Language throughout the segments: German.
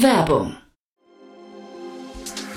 Werbung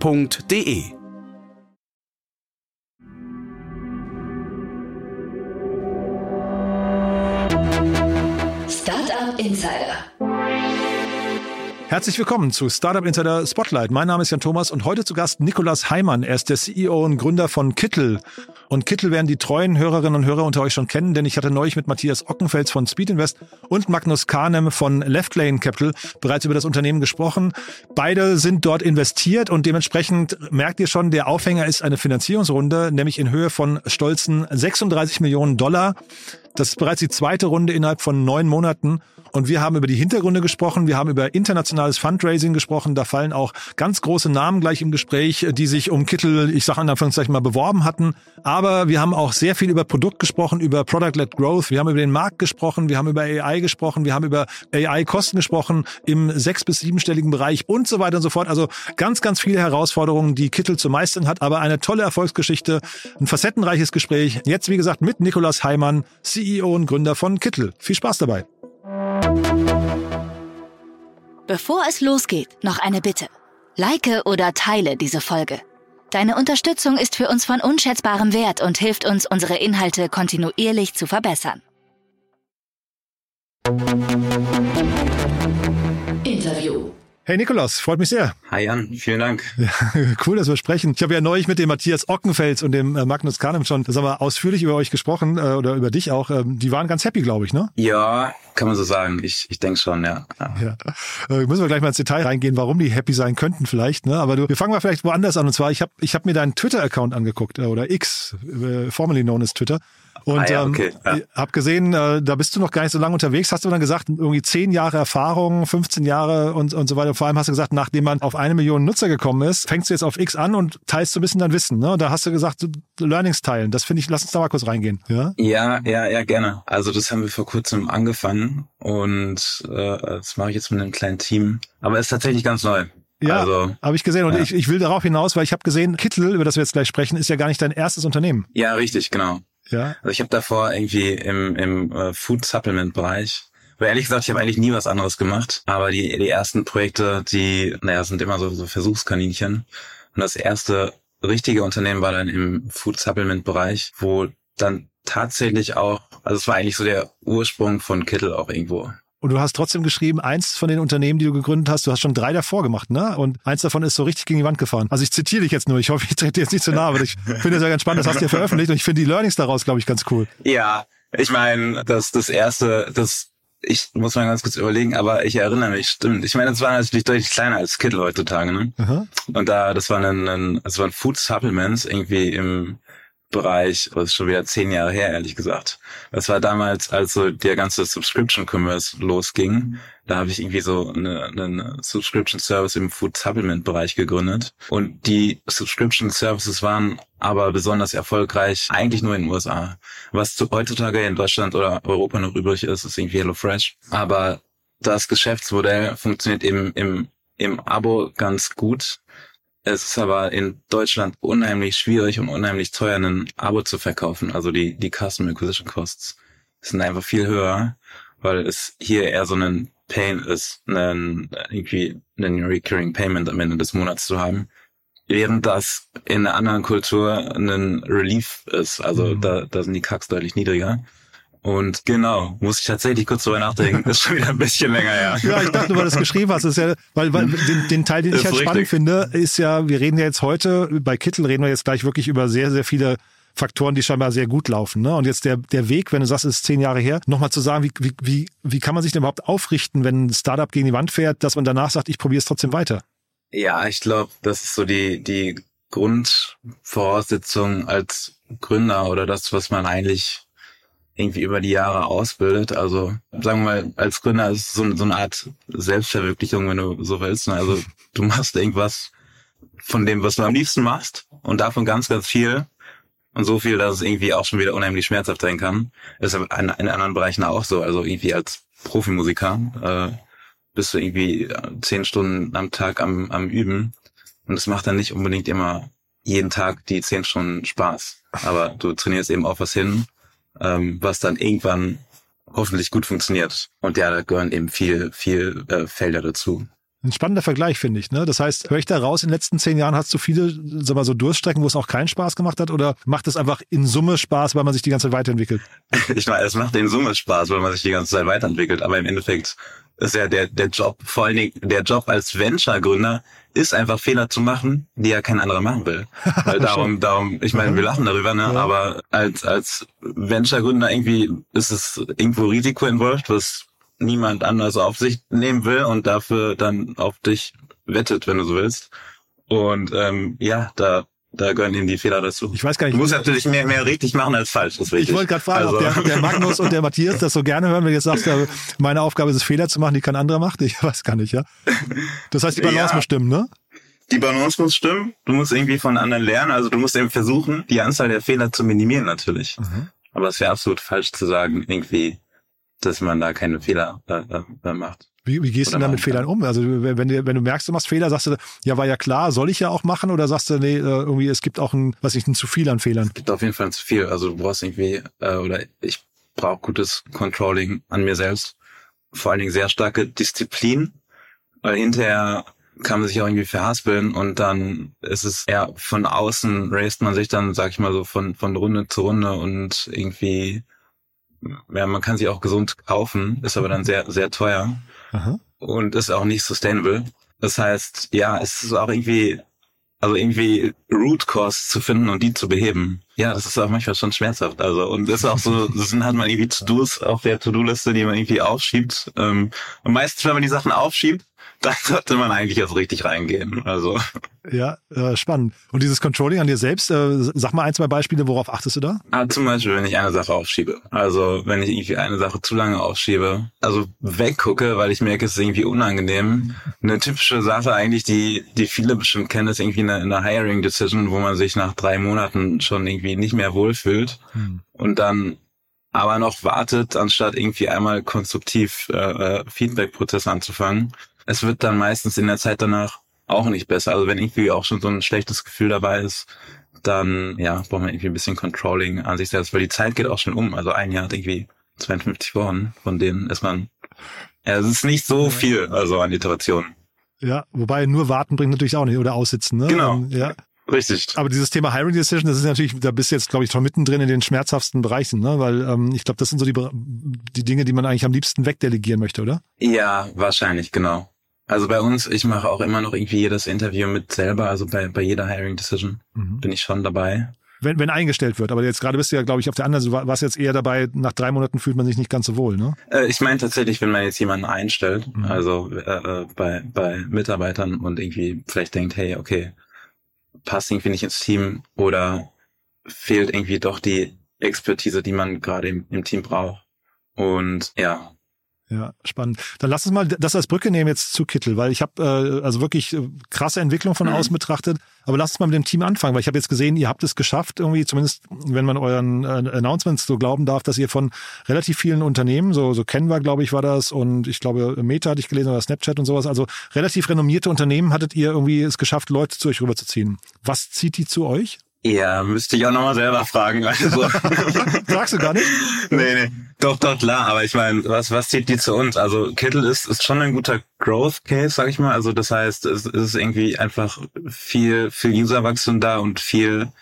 f.de. Startup Insider. Herzlich willkommen zu Startup Insider Spotlight. Mein Name ist Jan Thomas und heute zu Gast Nikolas Heimann. Er ist der CEO und Gründer von Kittel. Und Kittel werden die treuen Hörerinnen und Hörer unter euch schon kennen, denn ich hatte neulich mit Matthias Ockenfels von Speed Invest und Magnus Kahnem von Left Lane Capital bereits über das Unternehmen gesprochen. Beide sind dort investiert und dementsprechend merkt ihr schon, der Aufhänger ist eine Finanzierungsrunde, nämlich in Höhe von stolzen 36 Millionen Dollar. Das ist bereits die zweite Runde innerhalb von neun Monaten. Und wir haben über die Hintergründe gesprochen, wir haben über internationales Fundraising gesprochen. Da fallen auch ganz große Namen gleich im Gespräch, die sich um Kittel, ich sage in Anführungszeichen mal, beworben hatten. Aber wir haben auch sehr viel über Produkt gesprochen, über Product-led Growth. Wir haben über den Markt gesprochen, wir haben über AI gesprochen, wir haben über AI-Kosten gesprochen im sechs- bis siebenstelligen Bereich und so weiter und so fort. Also ganz, ganz viele Herausforderungen, die Kittel zu meistern hat, aber eine tolle Erfolgsgeschichte, ein facettenreiches Gespräch. Jetzt, wie gesagt, mit Nikolas Heimann, CEO und Gründer von Kittel. Viel Spaß dabei. Bevor es losgeht, noch eine Bitte. Like oder teile diese Folge. Deine Unterstützung ist für uns von unschätzbarem Wert und hilft uns, unsere Inhalte kontinuierlich zu verbessern. Interview. Hey Nikolaus, freut mich sehr. Hi Jan, vielen Dank. Ja, cool, dass wir sprechen. Ich habe ja neulich mit dem Matthias Ockenfels und dem äh, Magnus Kahnem schon, das haben wir ausführlich über euch gesprochen äh, oder über dich auch. Ähm, die waren ganz happy, glaube ich, ne? Ja, kann man so sagen. Ich, ich denke schon, ja. ja. ja. Äh, müssen wir gleich mal ins Detail reingehen, warum die happy sein könnten vielleicht. Ne? Aber du, wir fangen mal vielleicht woanders an. Und zwar, ich habe ich hab mir deinen Twitter-Account angeguckt oder X, formerly known as Twitter. Und ah, ja, okay, ähm, ja. hab gesehen, äh, da bist du noch gar nicht so lange unterwegs. Hast du dann gesagt, irgendwie zehn Jahre Erfahrung, 15 Jahre und, und so weiter. Vor allem hast du gesagt, nachdem man auf eine Million Nutzer gekommen ist, fängst du jetzt auf X an und teilst so ein bisschen dein Wissen. Ne? Da hast du gesagt, Learnings teilen. Das finde ich, lass uns da mal kurz reingehen. Ja? ja, ja, ja, gerne. Also das haben wir vor kurzem angefangen und äh, das mache ich jetzt mit einem kleinen Team. Aber es ist tatsächlich ganz neu. Ja, also, habe ich gesehen. Und ja. ich, ich will darauf hinaus, weil ich habe gesehen, Kittel, über das wir jetzt gleich sprechen, ist ja gar nicht dein erstes Unternehmen. Ja, richtig, genau. Ja. Also ich habe davor irgendwie im, im äh, Food Supplement Bereich weil ehrlich gesagt, ich habe eigentlich nie was anderes gemacht. Aber die, die ersten Projekte, die, naja, sind immer so, so Versuchskaninchen. Und das erste richtige Unternehmen war dann im Food Supplement Bereich, wo dann tatsächlich auch, also es war eigentlich so der Ursprung von Kittel auch irgendwo. Und du hast trotzdem geschrieben, eins von den Unternehmen, die du gegründet hast, du hast schon drei davor gemacht, ne? Und eins davon ist so richtig gegen die Wand gefahren. Also ich zitiere dich jetzt nur. Ich hoffe, ich trete dir jetzt nicht zu nahe, aber ich finde das ja ganz spannend. Das hast du ja veröffentlicht und ich finde die Learnings daraus, glaube ich, ganz cool. Ja, ich meine, das, das erste, das, ich muss mal ganz kurz überlegen, aber ich erinnere mich, stimmt. Ich meine, das war natürlich deutlich kleiner als Kittel heutzutage, ne? Aha. Und da, das war ein, ein, das waren Food Supplements irgendwie im, Bereich, das ist schon wieder zehn Jahre her, ehrlich gesagt. Das war damals, als so der ganze Subscription Commerce losging. Da habe ich irgendwie so eine, eine Subscription Service im Food Supplement Bereich gegründet. Und die Subscription Services waren aber besonders erfolgreich eigentlich nur in den USA. Was heutzutage in Deutschland oder Europa noch übrig ist, ist irgendwie HelloFresh. Aber das Geschäftsmodell funktioniert eben im, im Abo ganz gut es ist aber in Deutschland unheimlich schwierig und unheimlich teuer, ein Abo zu verkaufen. Also die, die Custom Acquisition Costs sind einfach viel höher, weil es hier eher so ein Pain ist, einen, irgendwie einen Recurring Payment am Ende des Monats zu haben. Während das in einer anderen Kultur ein Relief ist. Also mhm. da, da sind die Kacks deutlich niedriger. Und genau, muss ich tatsächlich kurz drüber nachdenken. ist schon wieder ein bisschen länger, ja. Ja, ich dachte, weil du das geschrieben hast, ist ja, weil, weil den, den Teil, den ich halt richtig. spannend finde, ist ja, wir reden ja jetzt heute, bei Kittel reden wir jetzt gleich wirklich über sehr, sehr viele Faktoren, die scheinbar sehr gut laufen. Ne? Und jetzt der, der Weg, wenn du sagst, es ist zehn Jahre her, nochmal zu sagen, wie, wie, wie, wie kann man sich denn überhaupt aufrichten, wenn ein Startup gegen die Wand fährt, dass man danach sagt, ich probiere es trotzdem weiter? Ja, ich glaube, das ist so die, die Grundvoraussetzung als Gründer oder das, was man eigentlich irgendwie über die Jahre ausbildet. Also sagen wir mal, als Gründer ist es so, so eine Art Selbstverwirklichung, wenn du so willst. Also du machst irgendwas von dem, was du am liebsten machst und davon ganz, ganz viel. Und so viel, dass es irgendwie auch schon wieder unheimlich schmerzhaft sein kann. Ist in, in anderen Bereichen auch so. Also irgendwie als Profimusiker äh, bist du irgendwie zehn Stunden am Tag am, am Üben. Und es macht dann nicht unbedingt immer jeden Tag die zehn Stunden Spaß. Aber du trainierst eben auf was hin, ähm, was dann irgendwann hoffentlich gut funktioniert. Und ja, da gehören eben viel, viel äh, Felder dazu. Ein spannender Vergleich, finde ich. Ne? Das heißt, höre ich da raus, in den letzten zehn Jahren hast du viele sag mal, so Durststrecken, wo es auch keinen Spaß gemacht hat? Oder macht es einfach in Summe Spaß, weil man sich die ganze Zeit weiterentwickelt? Ich meine, es macht in Summe Spaß, weil man sich die ganze Zeit weiterentwickelt. Aber im Endeffekt ist ja der, der Job, vor allen Dingen der Job als Venture-Gründer, ist einfach Fehler zu machen, die ja kein anderer machen will. Weil darum, darum, ich meine, wir lachen darüber, ne? Ja. Aber als, als Venture-Gründer irgendwie ist es irgendwo Risiko involviert, was niemand anders auf sich nehmen will und dafür dann auf dich wettet, wenn du so willst. Und ähm, ja, da da gehören eben die Fehler dazu. Ich weiß gar nicht. Du musst natürlich mehr, mehr richtig machen als falsch. Das ich wollte gerade fragen, also. ob der, der, Magnus und der Matthias das so gerne hören, wenn du jetzt sagst, meine Aufgabe ist es, Fehler zu machen, die kein anderer macht. Ich weiß gar nicht, ja. Das heißt, die Balance ja. muss stimmen, ne? Die Balance muss stimmen. Du musst irgendwie von anderen lernen. Also du musst eben versuchen, die Anzahl der Fehler zu minimieren natürlich. Mhm. Aber es wäre absolut falsch zu sagen, irgendwie, dass man da keine Fehler äh, äh, macht. Wie, wie gehst du denn mit Fehlern um? Also wenn du, wenn du merkst, du machst Fehler, sagst du, ja, war ja klar, soll ich ja auch machen? Oder sagst du, nee, äh, irgendwie, es gibt auch ein, was ich, ein zu viel an Fehlern? Es gibt auf jeden Fall ein zu viel. Also du brauchst irgendwie, äh, oder ich brauche gutes Controlling an mir selbst. Vor allen Dingen sehr starke Disziplin, weil hinterher kann man sich auch irgendwie verhaspeln und dann ist es eher von außen raced man sich dann, sag ich mal so, von, von Runde zu Runde und irgendwie ja, man kann sie auch gesund kaufen, ist aber dann sehr, sehr teuer Aha. und ist auch nicht sustainable. Das heißt, ja, es ist auch irgendwie, also irgendwie Root Cause zu finden und die zu beheben. Ja, das ist auch manchmal schon schmerzhaft. Also, und das ist auch so, das sind halt mal irgendwie To-Dos auf der To-Do-Liste, die man irgendwie aufschiebt. Ähm, und meistens, wenn man die Sachen aufschiebt, da sollte man eigentlich erst richtig reingehen. Also. Ja, äh, spannend. Und dieses Controlling an dir selbst, äh, sag mal ein, zwei Beispiele, worauf achtest du da? Ah, zum Beispiel, wenn ich eine Sache aufschiebe. Also wenn ich irgendwie eine Sache zu lange aufschiebe, also weggucke, weil ich merke, es ist irgendwie unangenehm. Eine typische Sache eigentlich, die, die viele bestimmt kennen, ist irgendwie eine, eine Hiring Decision, wo man sich nach drei Monaten schon irgendwie nicht mehr wohlfühlt hm. und dann aber noch wartet, anstatt irgendwie einmal konstruktiv äh, äh Feedback-Prozess anzufangen es wird dann meistens in der Zeit danach auch nicht besser. Also wenn irgendwie auch schon so ein schlechtes Gefühl dabei ist, dann ja, braucht man irgendwie ein bisschen Controlling an sich selbst, weil die Zeit geht auch schon um. Also ein Jahr hat irgendwie 52 Wochen, von denen ist man, ja, es ist nicht so viel, also an Iterationen. Ja, wobei nur warten bringt natürlich auch nicht oder aussitzen, ne? Genau. Ähm, ja. Richtig. Aber dieses Thema Hiring Decision, das ist natürlich, da bist du jetzt, glaube ich, schon mittendrin in den schmerzhaftesten Bereichen, ne? Weil ähm, ich glaube, das sind so die, die Dinge, die man eigentlich am liebsten wegdelegieren möchte, oder? Ja, wahrscheinlich, genau. Also bei uns, ich mache auch immer noch irgendwie jedes Interview mit selber, also bei, bei jeder Hiring Decision mhm. bin ich schon dabei. Wenn, wenn eingestellt wird, aber jetzt gerade bist du ja, glaube ich, auf der anderen Seite, du warst jetzt eher dabei, nach drei Monaten fühlt man sich nicht ganz so wohl, ne? Äh, ich meine tatsächlich, wenn man jetzt jemanden einstellt, mhm. also äh, äh, bei, bei Mitarbeitern und irgendwie vielleicht denkt, hey, okay, passt irgendwie nicht ins Team oder fehlt irgendwie doch die Expertise, die man gerade im, im Team braucht. Und ja, ja, spannend. Dann lass uns mal das als Brücke nehmen jetzt zu Kittel, weil ich habe äh, also wirklich äh, krasse Entwicklung von mhm. außen betrachtet. Aber lass uns mal mit dem Team anfangen, weil ich habe jetzt gesehen, ihr habt es geschafft, irgendwie zumindest, wenn man euren äh, Announcements so glauben darf, dass ihr von relativ vielen Unternehmen, so so Canva, glaube ich, war das und ich glaube Meta hatte ich gelesen oder Snapchat und sowas, also relativ renommierte Unternehmen hattet ihr irgendwie es geschafft, Leute zu euch rüberzuziehen. Was zieht die zu euch? Ja, müsste ich auch nochmal selber fragen. Also. Sagst du gar nicht? nee, nee. Doch, doch, klar. Aber ich meine, was, was zieht die zu uns? Also Kittle ist, ist schon ein guter Growth Case, sag ich mal. Also das heißt, es, ist irgendwie einfach viel, viel Userwachstum da und viel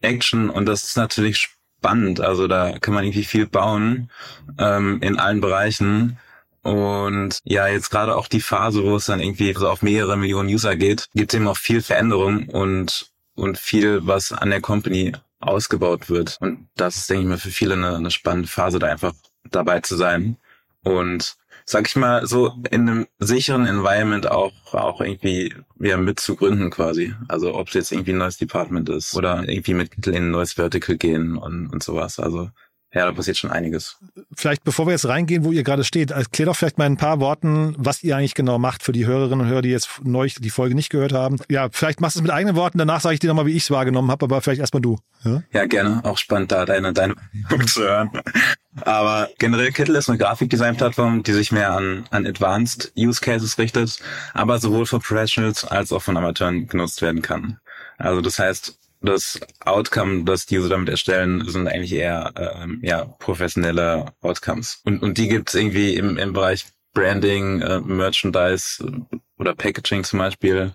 Action und das ist natürlich spannend. Also da kann man irgendwie viel bauen ähm, in allen Bereichen. Und ja, jetzt gerade auch die Phase, wo es dann irgendwie so auf mehrere Millionen User geht, gibt es eben auch viel Veränderung und und viel, was an der Company ausgebaut wird. Und das ist, denke ich mal, für viele eine, eine spannende Phase, da einfach dabei zu sein. Und sag ich mal, so in einem sicheren Environment auch, auch irgendwie wieder mitzugründen quasi. Also ob es jetzt irgendwie ein neues Department ist oder irgendwie mit in ein neues Vertical gehen und, und sowas. Also ja, da passiert schon einiges. Vielleicht, bevor wir jetzt reingehen, wo ihr gerade steht, erklär doch vielleicht mal in ein paar Worten, was ihr eigentlich genau macht für die Hörerinnen und Hörer, die jetzt neu die Folge nicht gehört haben. Ja, vielleicht machst du es mit eigenen Worten, danach sage ich dir nochmal, wie ich es wahrgenommen habe, aber vielleicht erstmal du. Ja? ja, gerne. Auch spannend, da deine, deine zu hören. Aber generell Kittle ist eine Grafikdesign-Plattform, die sich mehr an, an Advanced Use Cases richtet, aber sowohl von Professionals als auch von Amateuren genutzt werden kann. Also das heißt, das Outcome, das die so damit erstellen, sind eigentlich eher ähm, ja professionelle Outcomes. Und, und die gibt's irgendwie im, im Bereich Branding, äh, Merchandise äh, oder Packaging zum Beispiel.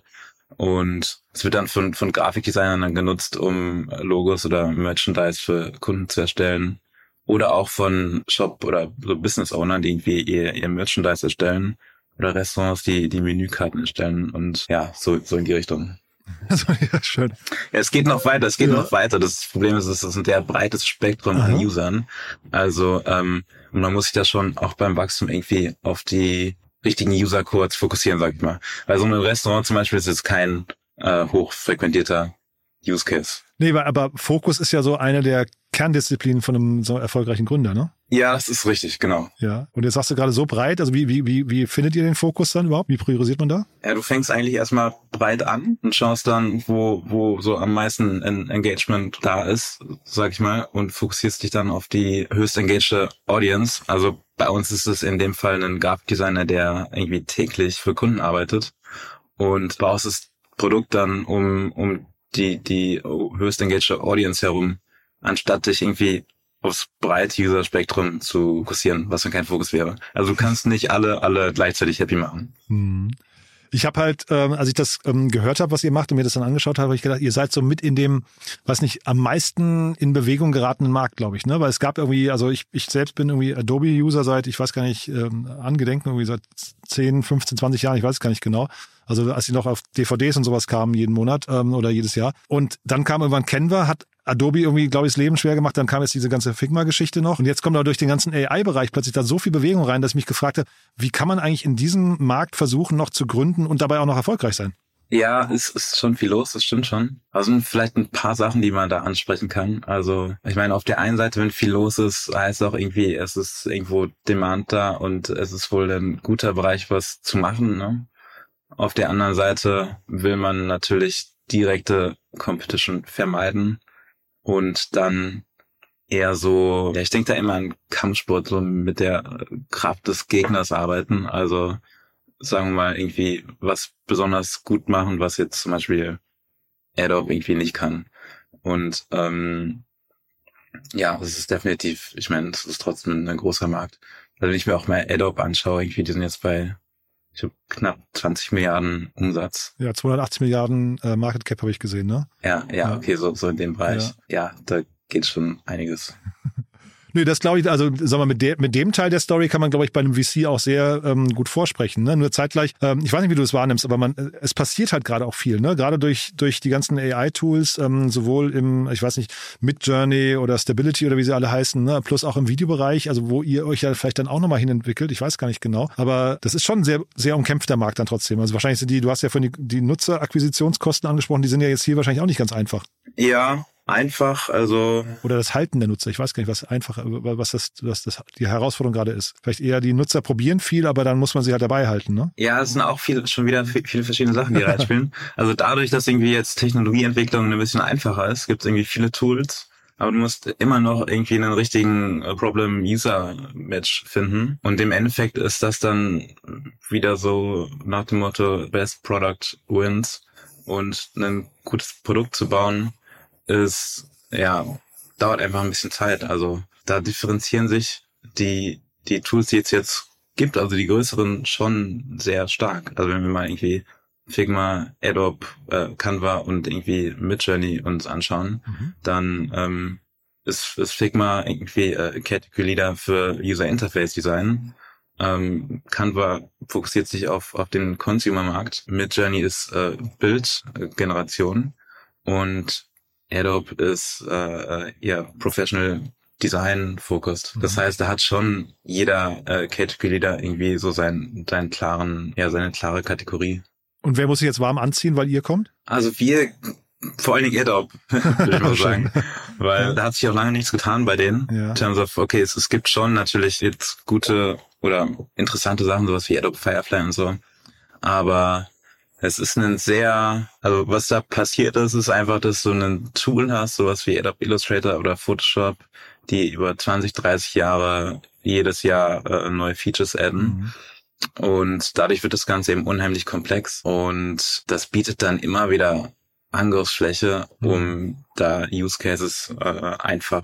Und es wird dann von, von Grafikdesignern dann genutzt, um Logos oder Merchandise für Kunden zu erstellen. Oder auch von Shop oder so Business Ownern, die irgendwie ihr, ihr Merchandise erstellen. Oder Restaurants, die die Menükarten erstellen und ja, so, so in die Richtung. Also, ja, schön. Ja, es geht noch weiter, es geht ja. noch weiter. Das Problem ist, es ist ein sehr breites Spektrum Aha. an Usern. Also ähm, man muss sich da schon auch beim Wachstum irgendwie auf die richtigen User-Codes fokussieren, sag ich mal. Weil so ein Restaurant zum Beispiel ist jetzt kein äh, hochfrequentierter Use Case. Nee, aber Fokus ist ja so eine der Kerndisziplinen von einem so erfolgreichen Gründer, ne? Ja, das ist richtig, genau. Ja. Und jetzt sagst du gerade so breit, also wie, wie, wie, wie findet ihr den Fokus dann überhaupt? Wie priorisiert man da? Ja, du fängst eigentlich erstmal breit an und schaust dann, wo, wo so am meisten Engagement da ist, sag ich mal, und fokussierst dich dann auf die höchst engaged Audience. Also bei uns ist es in dem Fall ein Grafikdesigner, der irgendwie täglich für Kunden arbeitet und baust das Produkt dann um, um die, die höchst engaged Audience herum, anstatt dich irgendwie aufs breite User-Spektrum zu kursieren, was dann kein Fokus wäre. Also du kannst nicht alle, alle gleichzeitig happy machen. Hm. Ich habe halt, ähm, als ich das ähm, gehört habe, was ihr macht und mir das dann angeschaut habe, habe ich gedacht, ihr seid so mit in dem, was nicht, am meisten in Bewegung geratenen Markt, glaube ich, ne? Weil es gab irgendwie, also ich, ich selbst bin irgendwie Adobe-User seit, ich weiß gar nicht, ähm, angedenken, irgendwie seit 10, 15, 20 Jahren, ich weiß gar nicht genau. Also als sie noch auf DVDs und sowas kamen jeden Monat ähm, oder jedes Jahr. Und dann kam irgendwann Canva, hat Adobe irgendwie, glaube ich, das Leben schwer gemacht. Dann kam jetzt diese ganze Figma-Geschichte noch. Und jetzt kommt aber durch den ganzen AI-Bereich plötzlich da so viel Bewegung rein, dass ich mich gefragt habe, wie kann man eigentlich in diesem Markt versuchen, noch zu gründen und dabei auch noch erfolgreich sein? Ja, es ist schon viel los, das stimmt schon. Also vielleicht ein paar Sachen, die man da ansprechen kann. Also ich meine, auf der einen Seite, wenn viel los ist, heißt auch irgendwie, es ist irgendwo Demand da und es ist wohl ein guter Bereich, was zu machen. Ne? Auf der anderen Seite will man natürlich direkte Competition vermeiden und dann eher so, ja, ich denke da immer an Kampfsport, so mit der Kraft des Gegners arbeiten. Also sagen wir mal irgendwie was besonders gut machen, was jetzt zum Beispiel Adobe irgendwie nicht kann. Und ähm, ja, es ist definitiv, ich meine, es ist trotzdem ein großer Markt. Also wenn ich mir auch mal Adobe anschaue, irgendwie, die sind jetzt bei ich habe knapp 20 Milliarden Umsatz. Ja, 280 Milliarden äh, Market Cap habe ich gesehen, ne? Ja, ja, ja, okay, so, so in dem Bereich. Ja, ja da geht schon einiges. Nö, das glaube ich, also sagen wir, mit, der, mit dem Teil der Story kann man, glaube ich, bei einem VC auch sehr ähm, gut vorsprechen. Ne? Nur zeitgleich, ähm, ich weiß nicht, wie du es wahrnimmst, aber man, es passiert halt gerade auch viel, ne? Gerade durch, durch die ganzen AI-Tools, ähm, sowohl im, ich weiß nicht, Midjourney oder Stability oder wie sie alle heißen, ne? plus auch im Videobereich, also wo ihr euch ja vielleicht dann auch nochmal hinentwickelt, ich weiß gar nicht genau. Aber das ist schon ein sehr, sehr umkämpfter Markt dann trotzdem. Also wahrscheinlich sind die, du hast ja von die, die Nutzerakquisitionskosten angesprochen, die sind ja jetzt hier wahrscheinlich auch nicht ganz einfach. Ja, einfach, also. Oder das Halten der Nutzer. Ich weiß gar nicht, was einfach, was das, was das die Herausforderung gerade ist. Vielleicht eher die Nutzer probieren viel, aber dann muss man sie halt dabei halten, ne? Ja, es sind auch viele, schon wieder viele verschiedene Sachen, die reinspielen. also dadurch, dass irgendwie jetzt Technologieentwicklung ein bisschen einfacher ist, gibt es irgendwie viele Tools. Aber du musst immer noch irgendwie einen richtigen äh, Problem-User-Match finden. Und im Endeffekt ist das dann wieder so nach dem Motto Best Product Wins. Und ein gutes Produkt zu bauen, ist, ja, dauert einfach ein bisschen Zeit. Also da differenzieren sich die, die Tools, die es jetzt gibt, also die größeren, schon sehr stark. Also wenn wir mal irgendwie Figma, Adobe, äh, Canva und irgendwie Midjourney uns anschauen, mhm. dann ähm, ist, ist Figma irgendwie äh, Category Leader für User Interface Design. Ähm, Canva fokussiert sich auf, auf den Consumer-Markt. Midjourney ist äh, Bildgeneration und Adobe ist äh, äh, ja Professional Design focused. Das mhm. heißt, da hat schon jeder äh, Category Leader irgendwie so seinen, seinen klaren, ja, seine klare Kategorie. Und wer muss sich jetzt warm anziehen, weil ihr kommt? Also wir vor allen Dingen Adobe, würde ich mal sagen. Weil da hat sich auch lange nichts getan bei denen. Ja. In terms of, okay, es, es gibt schon natürlich jetzt gute oder interessante Sachen, sowas wie Adobe Firefly und so. Aber es ist ein sehr, also was da passiert ist, ist einfach, dass du ein Tool hast, sowas wie Adobe Illustrator oder Photoshop, die über 20, 30 Jahre jedes Jahr äh, neue Features adden. Mhm. Und dadurch wird das Ganze eben unheimlich komplex. Und das bietet dann immer wieder Angriffsfläche, um mhm. da Use Cases äh, einfach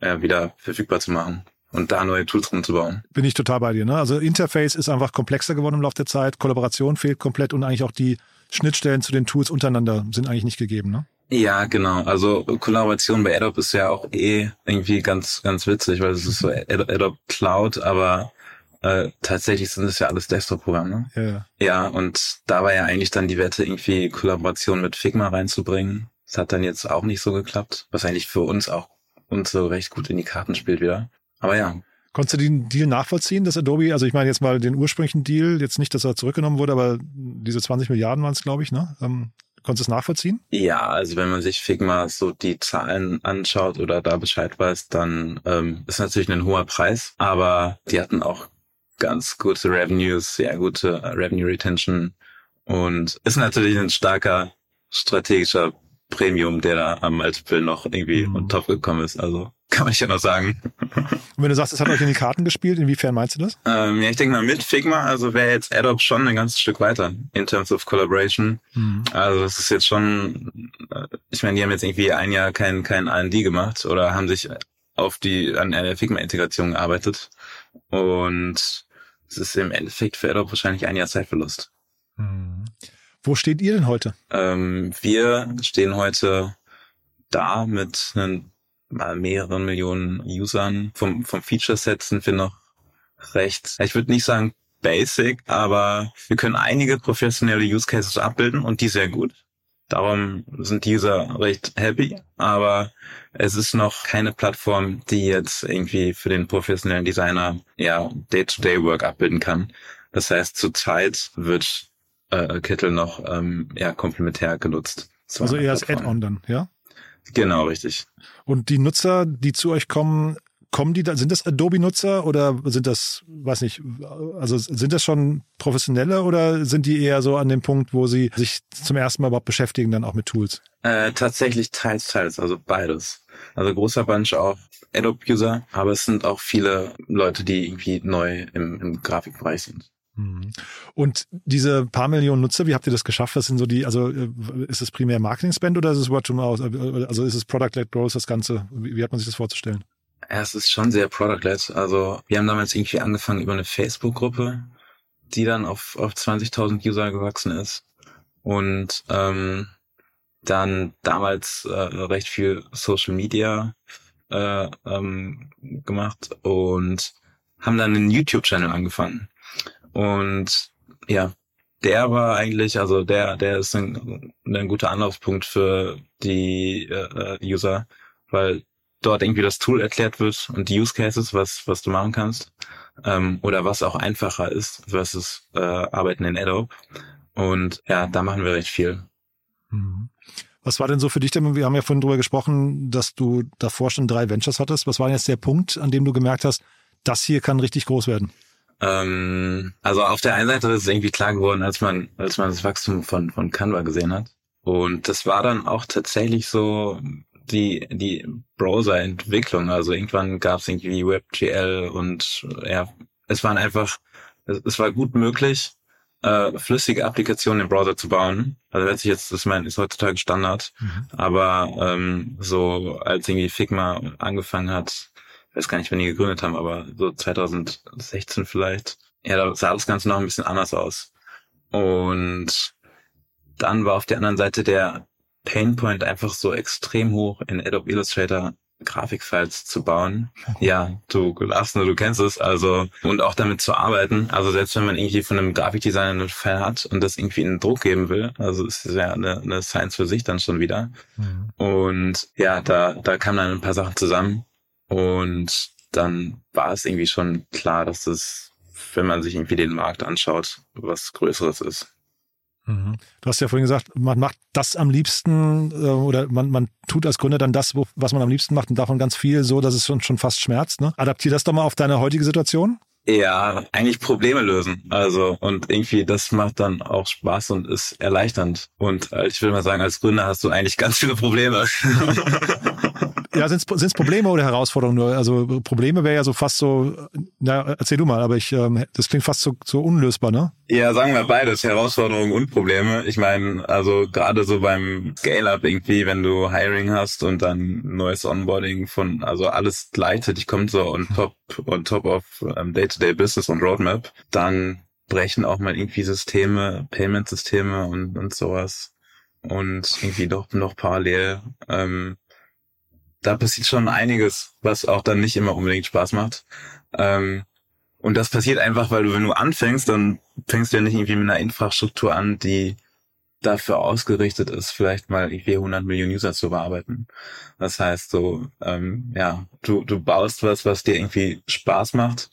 äh, wieder verfügbar zu machen und da neue Tools rumzubauen. Bin ich total bei dir. Ne? Also Interface ist einfach komplexer geworden im Laufe der Zeit, Kollaboration fehlt komplett und eigentlich auch die Schnittstellen zu den Tools untereinander sind eigentlich nicht gegeben. Ne? Ja, genau. Also Kollaboration bei Adobe ist ja auch eh irgendwie ganz, ganz witzig, weil es ist so Adobe Cloud, aber äh, tatsächlich sind es ja alles Desktop-Programme. Ne? Ja. ja, und da war ja eigentlich dann die Wette, irgendwie Kollaboration mit Figma reinzubringen. Das hat dann jetzt auch nicht so geklappt, was eigentlich für uns auch uns so recht gut in die Karten spielt wieder. Aber ja. Konntest du den Deal nachvollziehen, dass Adobe, also ich meine jetzt mal den ursprünglichen Deal, jetzt nicht, dass er zurückgenommen wurde, aber diese 20 Milliarden waren es, glaube ich, ne? Ähm, konntest du es nachvollziehen? Ja, also wenn man sich Figma so die Zahlen anschaut oder da Bescheid weiß, dann ähm, ist natürlich ein hoher Preis, aber die hatten auch ganz gute Revenues, sehr gute Revenue Retention und ist natürlich ein starker strategischer Premium, der da am Multiple noch irgendwie mhm. on top gekommen ist. Also kann man ja noch sagen. Und wenn du sagst, es hat euch in die Karten gespielt, inwiefern meinst du das? Ähm, ja, ich denke mal mit Figma, also wäre jetzt Adobe schon ein ganzes Stück weiter in terms of collaboration. Mhm. Also es ist jetzt schon, äh, ich meine, die haben jetzt irgendwie ein Jahr kein kein R&D gemacht oder haben sich auf die an der Figma-Integration gearbeitet und es ist im Endeffekt für Adobe wahrscheinlich ein Jahr Zeitverlust. Mhm. Wo steht ihr denn heute? Ähm, wir stehen heute da mit einem mal mehreren Millionen Usern. Vom, vom Feature-Set sind wir noch recht, ich würde nicht sagen basic, aber wir können einige professionelle Use Cases abbilden und die sehr gut. Darum sind die User recht happy, aber es ist noch keine Plattform, die jetzt irgendwie für den professionellen Designer ja Day-to-Day-Work abbilden kann. Das heißt, zurzeit wird äh, Kittel noch ähm, ja komplementär genutzt. Also eher als Add-on dann, ja? Genau, richtig. Und die Nutzer, die zu euch kommen, kommen die da, sind das Adobe-Nutzer oder sind das, weiß nicht, also sind das schon Professionelle oder sind die eher so an dem Punkt, wo sie sich zum ersten Mal überhaupt beschäftigen, dann auch mit Tools? Äh, tatsächlich teils, teils, also beides. Also großer Bunch auch Adobe-User, aber es sind auch viele Leute, die irgendwie neu im, im Grafikbereich sind. Mhm. Und diese paar Millionen Nutzer, wie habt ihr das geschafft? Was sind so die, also äh, ist es primär Marketing-Spend oder ist es Word to Mouth? Also ist es Product-led Growth, das Ganze? Wie, wie hat man sich das vorzustellen? Ja, es ist schon sehr Product-led. Also wir haben damals irgendwie angefangen über eine Facebook-Gruppe, die dann auf, auf 20.000 User gewachsen ist. Und ähm, dann damals äh, recht viel Social Media äh, ähm, gemacht und haben dann einen YouTube-Channel angefangen. Und ja, der war eigentlich, also der, der ist ein, ein guter Anlaufpunkt für die äh, User, weil dort irgendwie das Tool erklärt wird und die Use Cases, was, was du machen kannst, ähm, oder was auch einfacher ist versus äh, Arbeiten in Adobe. Und ja, da machen wir recht viel. Mhm. Was war denn so für dich denn? Wir haben ja vorhin drüber gesprochen, dass du davor schon drei Ventures hattest. Was war denn jetzt der Punkt, an dem du gemerkt hast, das hier kann richtig groß werden? Ähm, also auf der einen Seite ist es irgendwie klar geworden, als man, als man das Wachstum von, von Canva gesehen hat. Und das war dann auch tatsächlich so die, die Browser-Entwicklung. Also irgendwann gab es irgendwie WebGL und ja, es waren einfach, es, es war gut möglich, äh, flüssige Applikationen im Browser zu bauen. Also letztlich jetzt, das mein, ist heutzutage Standard. Mhm. Aber ähm, so als irgendwie Figma angefangen hat, ich weiß gar nicht, wann die gegründet haben, aber so 2016 vielleicht. Ja, da sah das Ganze noch ein bisschen anders aus. Und dann war auf der anderen Seite der Painpoint einfach so extrem hoch in Adobe Illustrator Grafikfiles zu bauen. Ja, du lachst nur, du kennst es, also und auch damit zu arbeiten. Also selbst wenn man irgendwie von einem Grafikdesigner einen File hat und das irgendwie in Druck geben will, also ist es ja eine, eine Science für sich dann schon wieder. Mhm. Und ja, da da kamen dann ein paar Sachen zusammen und dann war es irgendwie schon klar, dass das, wenn man sich irgendwie den Markt anschaut, was Größeres ist. Mhm. Du hast ja vorhin gesagt, man macht das am liebsten äh, oder man, man tut als Gründer dann das, was man am liebsten macht und davon ganz viel so, dass es schon, schon fast schmerzt. Ne? Adaptier das doch mal auf deine heutige Situation. Ja, eigentlich Probleme lösen. Also, und irgendwie, das macht dann auch Spaß und ist erleichternd. Und äh, ich will mal sagen, als Gründer hast du eigentlich ganz viele Probleme. Ja, sind es Probleme oder Herausforderungen? Also Probleme wäre ja so fast so, na, erzähl du mal, aber ich, ähm, das klingt fast so, so unlösbar, ne? Ja, sagen wir beides, Herausforderungen und Probleme. Ich meine, also gerade so beim Scale-Up irgendwie, wenn du Hiring hast und dann neues Onboarding von, also alles gleichzeitig kommt so on top, on top of um, Day-to-Day Business und Roadmap, dann brechen auch mal irgendwie Systeme, Payment-Systeme und, und sowas. Und irgendwie doch noch parallel ähm, da passiert schon einiges, was auch dann nicht immer unbedingt Spaß macht. Ähm, und das passiert einfach, weil du, wenn du anfängst, dann fängst du ja nicht irgendwie mit einer Infrastruktur an, die dafür ausgerichtet ist, vielleicht mal irgendwie 100 Millionen User zu bearbeiten. Das heißt so, ähm, ja, du, du baust was, was dir irgendwie Spaß macht,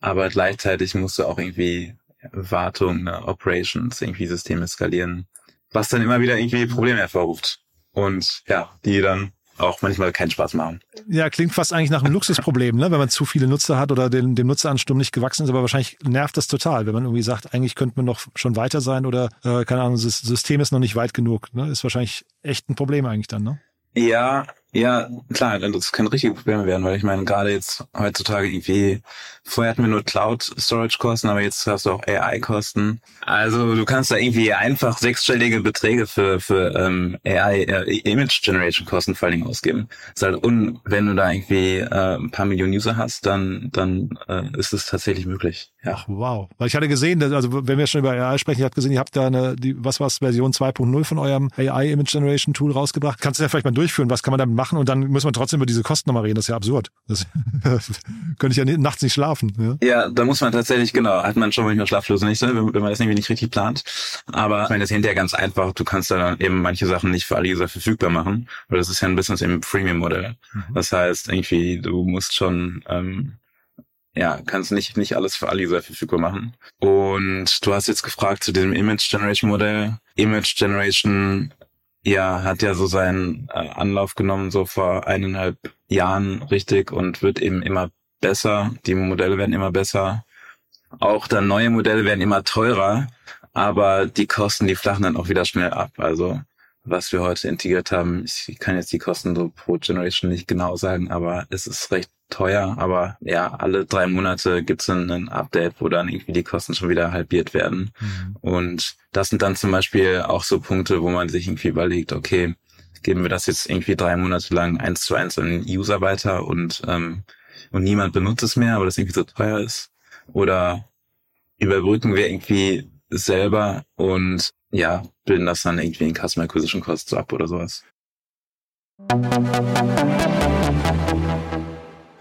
aber gleichzeitig musst du auch irgendwie Wartung, ne, Operations, irgendwie Systeme skalieren, was dann immer wieder irgendwie Probleme hervorruft. Und ja, die dann auch manchmal keinen Spaß machen. Ja, klingt fast eigentlich nach einem Luxusproblem, ne? wenn man zu viele Nutzer hat oder dem, dem Nutzeransturm nicht gewachsen ist. Aber wahrscheinlich nervt das total, wenn man irgendwie sagt, eigentlich könnte man noch schon weiter sein oder, äh, keine Ahnung, das System ist noch nicht weit genug. Ne? Ist wahrscheinlich echt ein Problem eigentlich dann, ne? Ja, ja, klar, das können richtige Probleme werden, weil ich meine, gerade jetzt heutzutage irgendwie, vorher hatten wir nur Cloud-Storage-Kosten, aber jetzt hast du auch AI-Kosten. Also du kannst da irgendwie einfach sechsstellige Beträge für, für ähm, AI-Image-Generation-Kosten äh, vor allen Dingen ausgeben. ist halt un, wenn du da irgendwie äh, ein paar Millionen User hast, dann, dann äh, ist es tatsächlich möglich. Ja. Ach, wow. Weil ich hatte gesehen, dass, also wenn wir schon über AI sprechen, ich habe gesehen, ihr habt da eine, die, was war's, Version 2.0 von eurem AI-Image-Generation-Tool rausgebracht. Kannst du ja vielleicht mal durchführen, was kann man damit machen und dann muss man trotzdem über diese Kosten nochmal reden. Das ist ja absurd. Das könnte ich ja nachts nicht schlafen. Ja? ja, da muss man tatsächlich, genau, hat man schon manchmal schlaflose Nächte, wenn, wenn man das irgendwie nicht richtig plant. Aber ich meine, das ist hinterher ganz einfach. Du kannst da dann eben manche Sachen nicht für alle User verfügbar machen, weil das ist ja ein Business im Freemium-Modell. Mhm. Das heißt, irgendwie, du musst schon ähm, ja, kannst nicht, nicht alles für alle User verfügbar machen. Und du hast jetzt gefragt zu diesem Image Generation Modell. Image Generation ja, hat ja so seinen äh, Anlauf genommen, so vor eineinhalb Jahren richtig und wird eben immer besser. Die Modelle werden immer besser. Auch dann neue Modelle werden immer teurer, aber die Kosten, die flachen dann auch wieder schnell ab. Also was wir heute integriert haben, ich kann jetzt die Kosten so pro Generation nicht genau sagen, aber es ist recht teuer, aber ja, alle drei Monate gibt's ein, ein Update, wo dann irgendwie die Kosten schon wieder halbiert werden. Mhm. Und das sind dann zum Beispiel auch so Punkte, wo man sich irgendwie überlegt, okay, geben wir das jetzt irgendwie drei Monate lang eins zu eins an den User weiter und, ähm, und niemand benutzt es mehr, weil das irgendwie so teuer ist? Oder überbrücken wir irgendwie selber und ja, bilden das dann irgendwie in Customer Acquisition Costs ab oder sowas.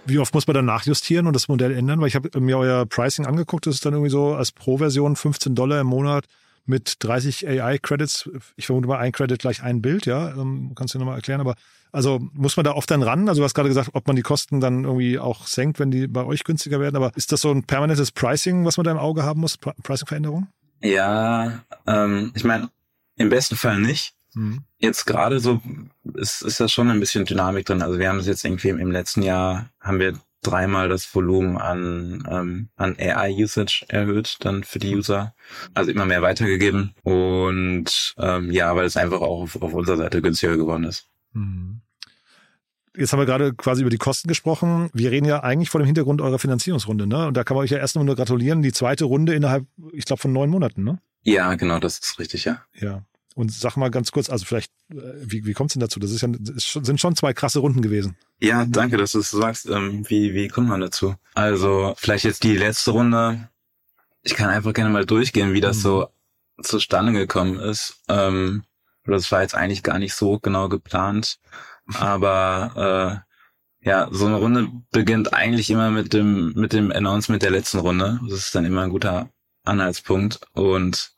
Wie oft muss man dann nachjustieren und das Modell ändern? Weil ich habe mir euer Pricing angeguckt, das ist dann irgendwie so als Pro-Version 15 Dollar im Monat mit 30 AI-Credits. Ich vermute mal ein Credit gleich ein Bild, ja. Ähm, kannst du nochmal erklären, aber also muss man da oft dann ran? Also du hast gerade gesagt, ob man die Kosten dann irgendwie auch senkt, wenn die bei euch günstiger werden. Aber ist das so ein permanentes Pricing, was man da im Auge haben muss? Pricing-Veränderung? Ja, ähm, ich meine, im besten Fall nicht. Mhm. Jetzt gerade so ist, ist da schon ein bisschen Dynamik drin. Also wir haben es jetzt irgendwie im, letzten Jahr haben wir dreimal das Volumen an, ähm, an AI-Usage erhöht dann für die User. Also immer mehr weitergegeben. Und ähm, ja, weil es einfach auch auf, auf unserer Seite günstiger geworden ist. Mhm. Jetzt haben wir gerade quasi über die Kosten gesprochen. Wir reden ja eigentlich vor dem Hintergrund eurer Finanzierungsrunde, ne? Und da kann man euch ja erst nur gratulieren. Die zweite Runde innerhalb, ich glaube, von neun Monaten, ne? Ja, genau, das ist richtig, ja. Ja. Und sag mal ganz kurz, also vielleicht, äh, wie, wie kommt es denn dazu? Das ist ja, sind schon zwei krasse Runden gewesen. Ja, danke, dass du es sagst. Ähm, wie, wie kommt man dazu? Also, vielleicht jetzt die letzte Runde. Ich kann einfach gerne mal durchgehen, wie das mhm. so zustande gekommen ist. Ähm, das war jetzt eigentlich gar nicht so genau geplant. Aber äh, ja, so eine Runde beginnt eigentlich immer mit dem, mit dem Announcement der letzten Runde. Das ist dann immer ein guter Anhaltspunkt. Und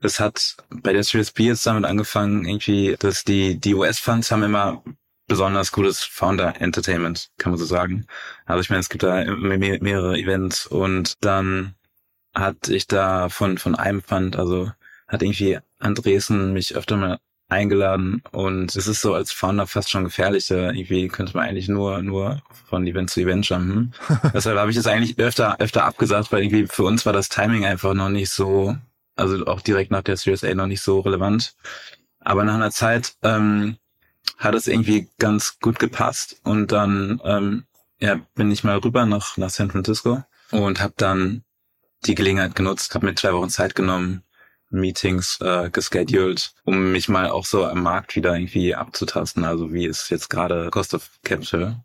es hat bei der Series B jetzt damit angefangen, irgendwie, dass die, die US-Funds haben immer besonders gutes Founder Entertainment, kann man so sagen. Also ich meine, es gibt da mehrere Events und dann hatte ich da von, von einem Fund, also hat irgendwie Andresen mich öfter mal eingeladen und es ist so als Founder fast schon gefährlich. Da irgendwie könnte man eigentlich nur nur von Event zu Event jumpen. Deshalb habe ich es eigentlich öfter öfter abgesagt, weil irgendwie für uns war das Timing einfach noch nicht so, also auch direkt nach der Series A noch nicht so relevant. Aber nach einer Zeit ähm, hat es irgendwie ganz gut gepasst und dann ähm, ja, bin ich mal rüber nach nach San Francisco und habe dann die Gelegenheit genutzt, habe mir zwei Wochen Zeit genommen, Meetings äh, gescheduled, um mich mal auch so am Markt wieder irgendwie abzutasten. Also wie ist jetzt gerade Cost of Capital?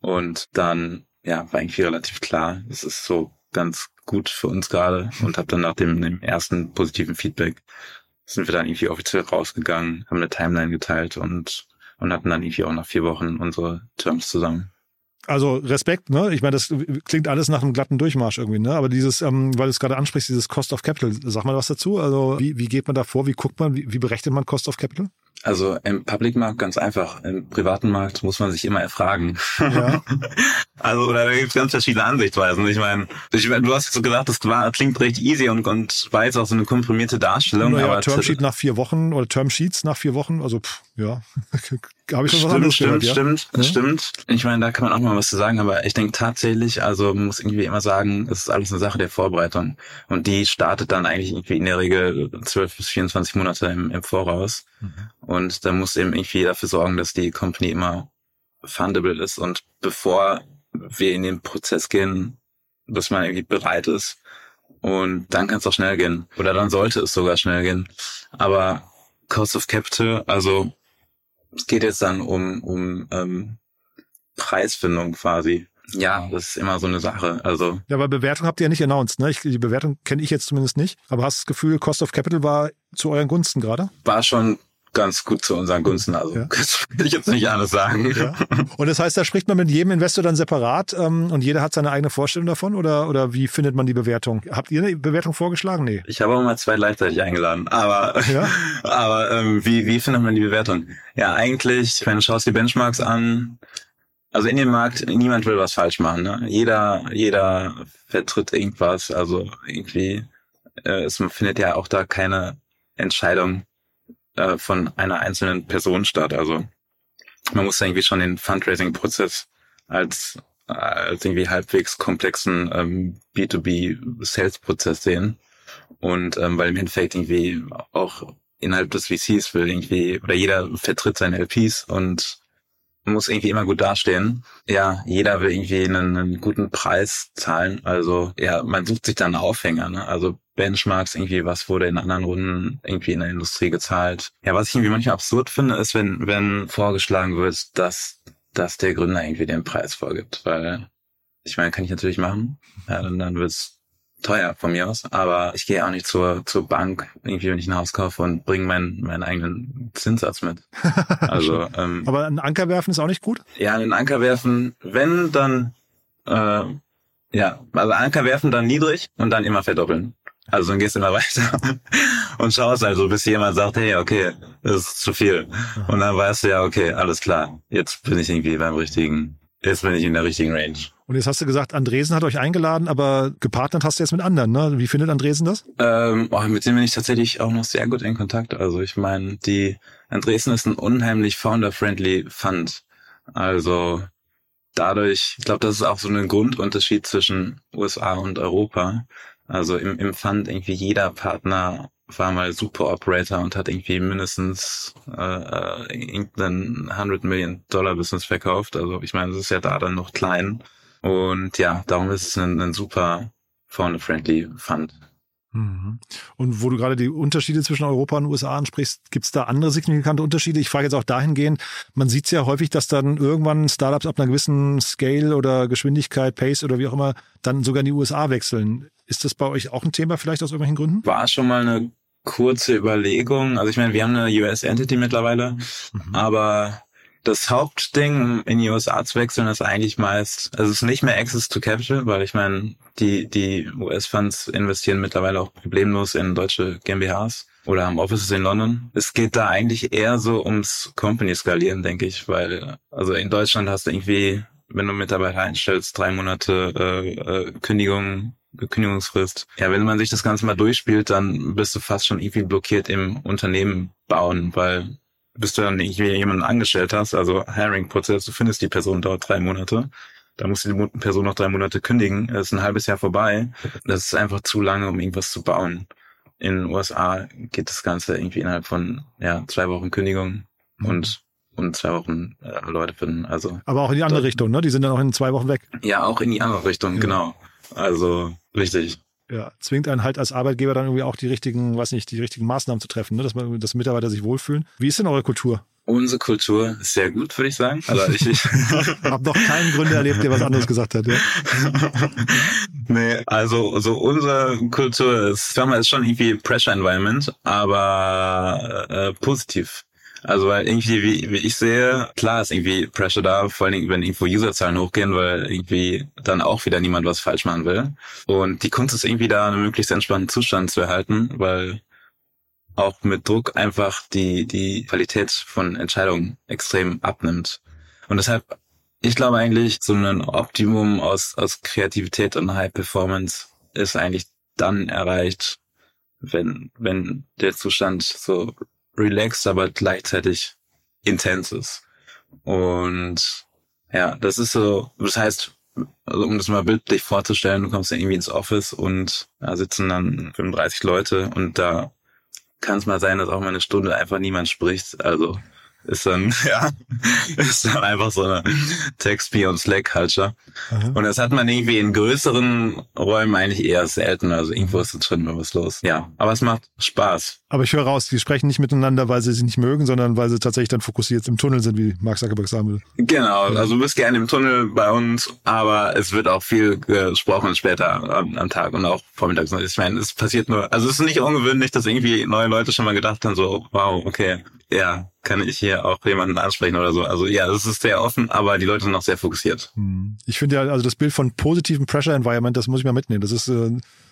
Und dann, ja, war irgendwie relativ klar, es ist so ganz gut für uns gerade und habe dann nach dem, dem ersten positiven Feedback sind wir dann irgendwie offiziell rausgegangen, haben eine Timeline geteilt und und hatten dann irgendwie auch nach vier Wochen unsere Terms zusammen also Respekt, ne? Ich meine, das klingt alles nach einem glatten Durchmarsch irgendwie, ne? Aber dieses, ähm, weil du es gerade ansprichst, dieses Cost of Capital, sag mal was dazu. Also wie, wie geht man da vor? Wie guckt man, wie, wie berechnet man Cost of Capital? Also im Public Markt ganz einfach. Im privaten Markt muss man sich immer erfragen. Ja. also oder da gibt es ganz verschiedene Ansichtweisen. Ich meine, ich mein, du hast so gesagt, das war, klingt recht easy und, und war jetzt auch so eine komprimierte Darstellung. Naja, aber Termsheet nach vier Wochen oder Termsheets nach vier Wochen, also pff, ja, habe ich schon was stimmt, anderes stimmt, gehört, ja? Stimmt, ja? stimmt. Ich meine, da kann man auch mal was zu sagen, aber ich denke tatsächlich, also man muss irgendwie immer sagen, es ist alles eine Sache der Vorbereitung. Und die startet dann eigentlich irgendwie in der Regel 12 bis 24 Monate im, im Voraus. Mhm. Und da muss eben irgendwie dafür sorgen, dass die Company immer fundable ist. Und bevor wir in den Prozess gehen, dass man irgendwie bereit ist. Und dann kann es auch schnell gehen. Oder dann sollte es sogar schnell gehen. Aber Cost of Capital, also es geht jetzt dann um, um ähm, Preisfindung quasi. Ja, das ist immer so eine Sache. Also ja, aber Bewertung habt ihr ja nicht announced, ne? Ich, die Bewertung kenne ich jetzt zumindest nicht. Aber hast du das Gefühl, Cost of Capital war zu euren Gunsten gerade? War schon ganz gut zu unseren Gunsten. Also ja. das will ich jetzt nicht alles sagen. Ja. Und das heißt, da spricht man mit jedem Investor dann separat ähm, und jeder hat seine eigene Vorstellung davon oder oder wie findet man die Bewertung? Habt ihr eine Bewertung vorgeschlagen? Nee. Ich habe auch mal zwei gleichzeitig eingeladen. Aber ja? aber ähm, wie wie findet man die Bewertung? Ja, eigentlich, wenn du schaust die Benchmarks an, also in dem Markt, niemand will was falsch machen. Ne? Jeder jeder vertritt irgendwas. Also irgendwie, äh, es findet ja auch da keine Entscheidung äh, von einer einzelnen Person statt. Also man muss irgendwie schon den Fundraising-Prozess als, als irgendwie halbwegs komplexen ähm, B2B-Sales-Prozess sehen. Und ähm, weil im Endeffekt irgendwie auch innerhalb des VCs will irgendwie, oder jeder vertritt seine LPs und muss irgendwie immer gut dastehen. Ja, jeder will irgendwie einen, einen guten Preis zahlen. Also ja, man sucht sich dann Aufhänger. Ne? Also Benchmarks, irgendwie was wurde in anderen Runden irgendwie in der Industrie gezahlt. Ja, was ich irgendwie manchmal absurd finde, ist, wenn, wenn vorgeschlagen wird, dass, dass der Gründer irgendwie den Preis vorgibt. Weil, ich meine, kann ich natürlich machen. Ja, dann, dann wird's teuer von mir aus, aber ich gehe auch nicht zur, zur Bank, irgendwie, wenn ich ein Haus kaufe und bringe meinen, meinen eigenen Zinssatz mit. Also, ähm, aber ein Anker werfen ist auch nicht gut? Ja, ein Anker werfen, wenn, dann, äh, ja, also Anker werfen dann niedrig und dann immer verdoppeln. Also dann gehst du immer weiter und schaust also, bis jemand sagt, hey, okay, das ist zu viel. Und dann weißt du ja, okay, alles klar, jetzt bin ich irgendwie beim richtigen, jetzt bin ich in der richtigen Range. Und jetzt hast du gesagt, Andresen hat euch eingeladen, aber gepartnert hast du jetzt mit anderen, ne? Wie findet Andresen das? Ähm, oh, mit dem bin ich tatsächlich auch noch sehr gut in Kontakt. Also ich meine, die Andresen ist ein unheimlich founder-friendly Fund. Also dadurch, ich glaube, das ist auch so ein Grundunterschied zwischen USA und Europa. Also im, im Fund irgendwie jeder Partner war mal Super Operator und hat irgendwie mindestens äh, äh irgendeinen 100 Million Dollar Business verkauft. Also ich meine, das ist ja da dann noch klein. Und ja, darum ist es ein, ein super founder-friendly Fund. Mhm. Und wo du gerade die Unterschiede zwischen Europa und USA ansprichst, gibt es da andere signifikante Unterschiede? Ich frage jetzt auch dahingehend, man sieht es ja häufig, dass dann irgendwann Startups ab einer gewissen Scale oder Geschwindigkeit, Pace oder wie auch immer, dann sogar in die USA wechseln. Ist das bei euch auch ein Thema vielleicht aus irgendwelchen Gründen? War schon mal eine kurze Überlegung. Also ich meine, wir haben eine US-Entity mittlerweile, mhm. aber das Hauptding, in die USA zu wechseln, ist eigentlich meist, also es ist nicht mehr Access to Capital, weil ich meine, die, die US-Funds investieren mittlerweile auch problemlos in deutsche GmbHs oder haben Offices in London. Es geht da eigentlich eher so ums Company-Skalieren, denke ich, weil, also in Deutschland hast du irgendwie, wenn du Mitarbeiter einstellst, drei Monate äh, äh, Kündigung Kündigungsfrist. Ja, wenn man sich das Ganze mal durchspielt, dann bist du fast schon irgendwie blockiert im Unternehmen bauen, weil bis du dann irgendwie jemanden angestellt hast, also Hiring-Prozess, du findest die Person dort drei Monate. Da musst du die Person noch drei Monate kündigen. Das ist ein halbes Jahr vorbei. Das ist einfach zu lange, um irgendwas zu bauen. In den USA geht das Ganze irgendwie innerhalb von ja, zwei Wochen Kündigung mhm. und und zwei Wochen äh, Leute finden. Also aber auch in die andere dort, Richtung, ne? Die sind dann auch in zwei Wochen weg. Ja, auch in die andere Richtung, ja. genau. Also richtig. Ja, zwingt einen halt als Arbeitgeber dann irgendwie auch die richtigen, weiß nicht, die richtigen Maßnahmen zu treffen, ne? dass man, dass Mitarbeiter sich wohlfühlen. Wie ist denn eure Kultur? Unsere Kultur ist sehr gut, würde ich sagen. Also ich, ich habe noch keinen Gründer erlebt, der was anderes gesagt hat. Ja? nee, also so unsere Kultur ist, sagen wir, ist schon irgendwie Pressure Environment, aber äh, positiv. Also weil irgendwie, wie, wie ich sehe, klar ist irgendwie Pressure da, vor allen Dingen, wenn irgendwo Userzahlen hochgehen, weil irgendwie dann auch wieder niemand was falsch machen will. Und die Kunst ist irgendwie da, einen möglichst entspannten Zustand zu erhalten, weil auch mit Druck einfach die, die Qualität von Entscheidungen extrem abnimmt. Und deshalb, ich glaube eigentlich, so ein Optimum aus, aus Kreativität und High Performance ist eigentlich dann erreicht, wenn, wenn der Zustand so relaxed, aber gleichzeitig intens ist. Und ja, das ist so, das heißt, also um das mal bildlich vorzustellen, du kommst ja irgendwie ins Office und da sitzen dann 35 Leute und da kann es mal sein, dass auch mal eine Stunde einfach niemand spricht. Also ist dann, ja, ist dann einfach so eine Text-Peer- und Slack-Culture. Und das hat man irgendwie in größeren Räumen eigentlich eher selten. Also irgendwo ist drin mal was los. Ja, aber es macht Spaß. Aber ich höre raus, die sprechen nicht miteinander, weil sie sich nicht mögen, sondern weil sie tatsächlich dann fokussiert im Tunnel sind, wie Mark Zuckerberg sagen will. Genau, also du bist gerne im Tunnel bei uns, aber es wird auch viel gesprochen später am, am Tag und auch vormittags. Ich meine, es passiert nur, also es ist nicht ungewöhnlich, dass irgendwie neue Leute schon mal gedacht haben, so, wow, okay, ja, kann ich hier auch jemanden ansprechen oder so. Also ja, das ist sehr offen, aber die Leute sind noch sehr fokussiert. Hm. Ich finde ja, also das Bild von positiven Pressure Environment, das muss ich mal mitnehmen. Das ist äh,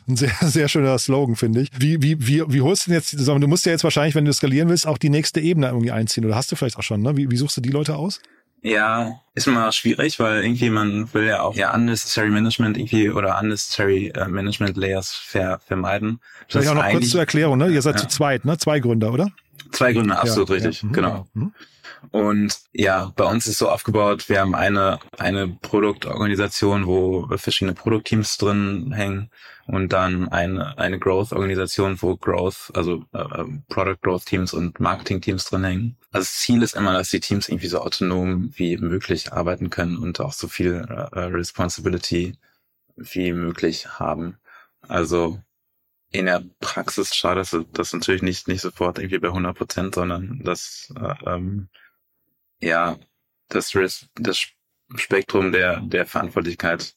ein sehr, sehr schöner Slogan, finde ich. Wie, wie, wie, wie holst du denn jetzt, du musst ja jetzt wahrscheinlich, wenn du skalieren willst, auch die nächste Ebene irgendwie einziehen. Oder hast du vielleicht auch schon, ne? Wie, wie suchst du die Leute aus? Ja, ist immer schwierig, weil irgendwie man will ja auch ja unnecessary Management irgendwie oder unnecessary uh, Management Layers ver, vermeiden. Vielleicht auch noch kurz zur Erklärung, ne? Ihr seid ja. zu zweit, ne? Zwei Gründer, oder? Zwei Gründe, absolut ja, richtig, ja. Mhm. genau. Mhm. Und ja, bei uns ist so aufgebaut, wir haben eine, eine Produktorganisation, wo verschiedene Produktteams drin hängen und dann eine, eine Growth-Organisation, wo Growth, also äh, ähm, Product Growth Teams und Marketing Teams drin hängen. Also das Ziel ist immer, dass die Teams irgendwie so autonom wie möglich arbeiten können und auch so viel äh, Responsibility wie möglich haben. Also in der Praxis schadet das natürlich nicht, nicht sofort irgendwie bei 100 Prozent, sondern das, äh, ähm, ja, das, das Spektrum der, der Verantwortlichkeit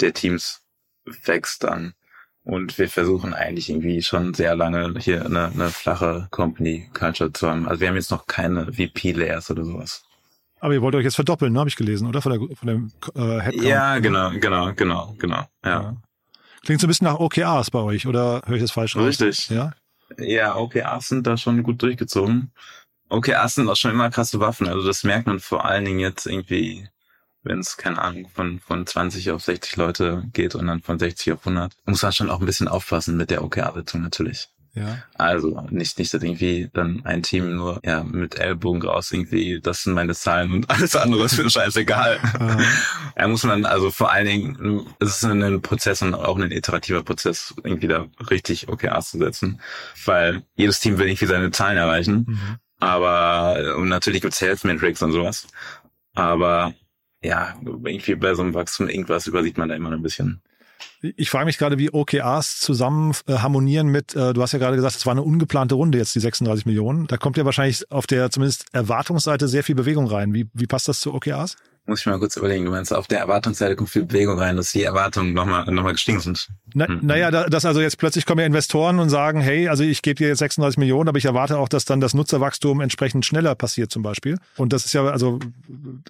der Teams wächst dann. Und wir versuchen eigentlich irgendwie schon sehr lange hier eine, eine flache Company Culture zu haben. Also wir haben jetzt noch keine VP-Layers oder sowas. Aber ihr wollt euch jetzt verdoppeln, ne? habe ich gelesen, oder? Von, der, von dem äh, Headcount. Ja, genau, genau, genau, genau. Ja. ja. Klingt so ein bisschen nach OKRs bei euch, oder höre ich das falsch raus? Richtig. Ja, ja OKRs sind da schon gut durchgezogen. OKRs sind auch schon immer krasse Waffen. Also das merkt man vor allen Dingen jetzt irgendwie, wenn es, keine Ahnung, von, von 20 auf 60 Leute geht und dann von 60 auf 100. Muss man schon auch ein bisschen aufpassen mit der OKR-Sitzung natürlich. Ja. Also nicht, nicht, dass irgendwie dann ein Team nur ja mit Ellbogen raus irgendwie, das sind meine Zahlen und alles andere ist mir scheißegal. Ja. ja, muss man also vor allen Dingen, es ist ein Prozess und auch ein iterativer Prozess, irgendwie da richtig OKRs zu setzen. Weil jedes Team will irgendwie seine Zahlen erreichen. Mhm. Aber und natürlich gibt's Health Metrics und sowas. Aber ja, irgendwie bei so einem Wachstum irgendwas übersieht man da immer ein bisschen. Ich frage mich gerade, wie OKRs zusammen äh, harmonieren mit, äh, du hast ja gerade gesagt, es war eine ungeplante Runde jetzt, die 36 Millionen. Da kommt ja wahrscheinlich auf der zumindest Erwartungsseite sehr viel Bewegung rein. Wie, wie passt das zu OKRs? Muss ich mal kurz überlegen. Du meinst, auf der Erwartungsseite kommt viel Bewegung rein, dass die Erwartungen nochmal noch mal gestiegen sind. Na, hm. Naja, da, dass also jetzt plötzlich kommen ja Investoren und sagen, hey, also ich gebe dir jetzt 36 Millionen, aber ich erwarte auch, dass dann das Nutzerwachstum entsprechend schneller passiert zum Beispiel. Und das ist ja, also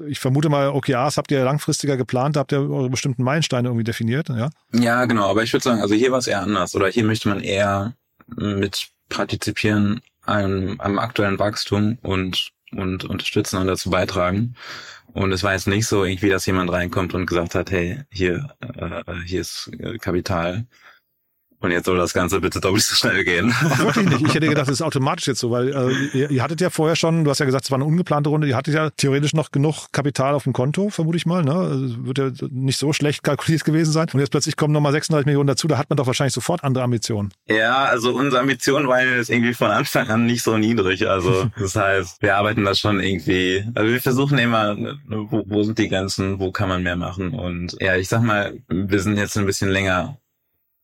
ich vermute mal, OKRs habt ihr langfristiger geplant, habt ihr eure bestimmten Meilensteine irgendwie definiert, ja? Ja, genau. Aber ich würde sagen, also hier war es eher anders. Oder hier möchte man eher mit partizipieren am, am aktuellen Wachstum und, und unterstützen und dazu beitragen. Und es war jetzt nicht so irgendwie, dass jemand reinkommt und gesagt hat, hey, hier, äh, hier ist äh, Kapital. Und jetzt soll das Ganze bitte doppelt so schnell gehen. Ach, wirklich nicht. Ich hätte gedacht, das ist automatisch jetzt so, weil äh, ihr, ihr hattet ja vorher schon, du hast ja gesagt, es war eine ungeplante Runde, ihr hattet ja theoretisch noch genug Kapital auf dem Konto, vermute ich mal. Ne? Also wird ja nicht so schlecht kalkuliert gewesen sein. Und jetzt plötzlich kommen nochmal 36 Millionen dazu, da hat man doch wahrscheinlich sofort andere Ambitionen. Ja, also unsere Ambitionen waren jetzt irgendwie von Anfang an nicht so niedrig. Also das heißt, wir arbeiten da schon irgendwie, also wir versuchen immer, wo, wo sind die Grenzen, wo kann man mehr machen. Und ja, ich sag mal, wir sind jetzt ein bisschen länger